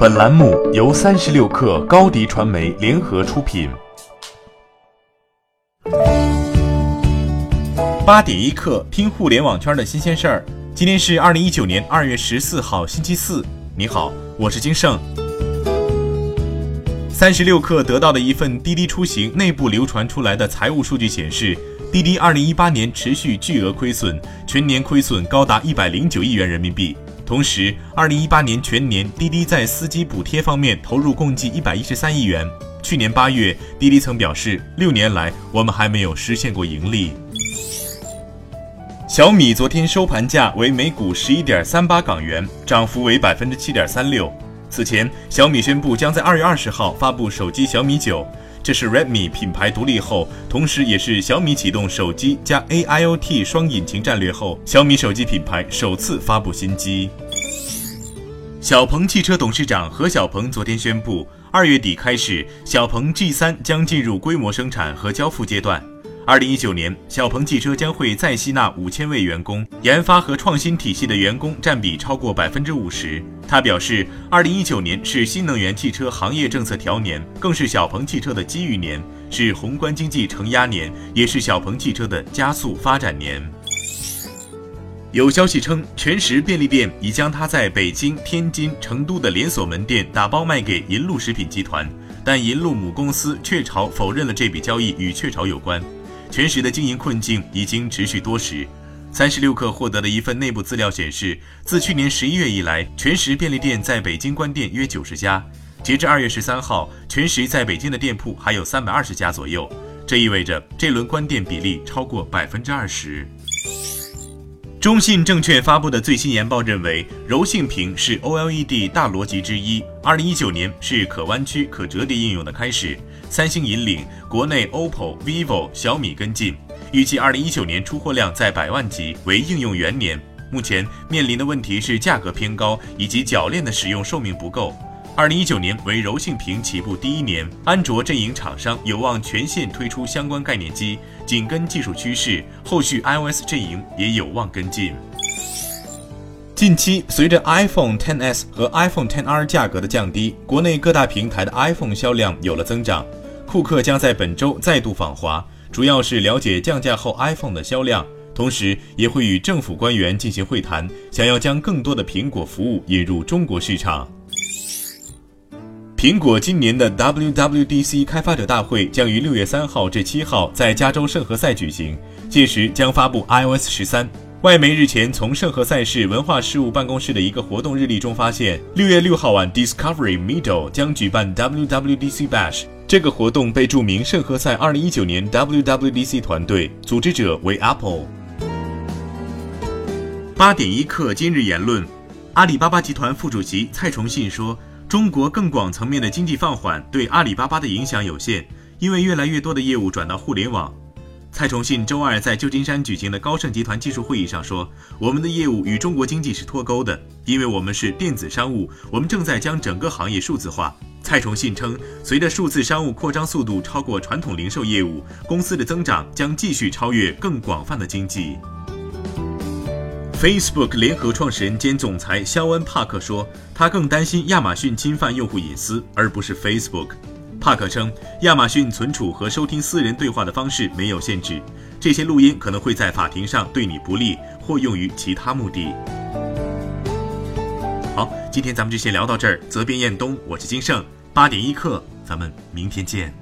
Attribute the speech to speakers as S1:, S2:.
S1: 本栏目由三十六氪高低传媒联合出品。
S2: 八点一刻，听互联网圈的新鲜事儿。今天是二零一九年二月十四号，星期四。你好，我是金盛。三十六氪得到的一份滴滴出行内部流传出来的财务数据显示，滴滴二零一八年持续巨额亏损，全年亏损高达一百零九亿元人民币。同时，二零一八年全年，滴滴在司机补贴方面投入共计一百一十三亿元。去年八月，滴滴曾表示，六年来我们还没有实现过盈利。小米昨天收盘价为每股十一点三八港元，涨幅为百分之七点三六。此前，小米宣布将在二月二十号发布手机小米九。这是 Redmi 品牌独立后，同时也是小米启动手机加 AIoT 双引擎战略后，小米手机品牌首次发布新机。小鹏汽车董事长何小鹏昨天宣布，二月底开始，小鹏 G3 将进入规模生产和交付阶段。二零一九年，小鹏汽车将会再吸纳五千位员工，研发和创新体系的员工占比超过百分之五十。他表示，二零一九年是新能源汽车行业政策调年，更是小鹏汽车的机遇年，是宏观经济承压年，也是小鹏汽车的加速发展年。有消息称，全食便利店已将它在北京、天津、成都的连锁门店打包卖给银鹭食品集团，但银鹭母公司雀巢否认了这笔交易与雀巢有关。全食的经营困境已经持续多时。三十六氪获得的一份内部资料显示，自去年十一月以来，全食便利店在北京关店约九十家。截至二月十三号，全食在北京的店铺还有三百二十家左右。这意味着这轮关店比例超过百分之二十。中信证券发布的最新研报认为，柔性屏是 OLED 大逻辑之一。二零一九年是可弯曲、可折叠应用的开始。三星引领，国内 OPPO、vivo、小米跟进。预计二零一九年出货量在百万级，为应用元年。目前面临的问题是价格偏高，以及铰链的使用寿命不够。二零一九年为柔性屏起步第一年，安卓阵营厂商有望全线推出相关概念机，紧跟技术趋势。后续 iOS 阵营也有望跟进。近期，随着 iPhone 10S 和 iPhone 10R 价格的降低，国内各大平台的 iPhone 销量有了增长。库克将在本周再度访华，主要是了解降价后 iPhone 的销量，同时也会与政府官员进行会谈，想要将更多的苹果服务引入中国市场。苹果今年的 WWDC 开发者大会将于六月三号至七号在加州圣何塞举行，届时将发布 iOS 十三。外媒日前从圣何塞市文化事务办公室的一个活动日历中发现，六月六号晚 Discovery Middle 将举办 WWDC Bash。这个活动被注明圣何塞二零一九年 WWDC 团队，组织者为 Apple。八点一刻，今日言论：阿里巴巴集团副主席蔡崇信说。中国更广层面的经济放缓对阿里巴巴的影响有限，因为越来越多的业务转到互联网。蔡崇信周二在旧金山举行的高盛集团技术会议上说：“我们的业务与中国经济是脱钩的，因为我们是电子商务，我们正在将整个行业数字化。”蔡崇信称，随着数字商务扩张速度超过传统零售业务，公司的增长将继续超越更广泛的经济。Facebook 联合创始人兼总裁肖恩·帕克说：“他更担心亚马逊侵犯用户隐私，而不是 Facebook。”帕克称，亚马逊存储和收听私人对话的方式没有限制，这些录音可能会在法庭上对你不利，或用于其他目的。好，今天咱们就先聊到这儿。责编：彦东，我是金盛，八点一刻，咱们明天见。